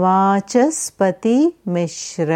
वाचस्पतिमिश्र।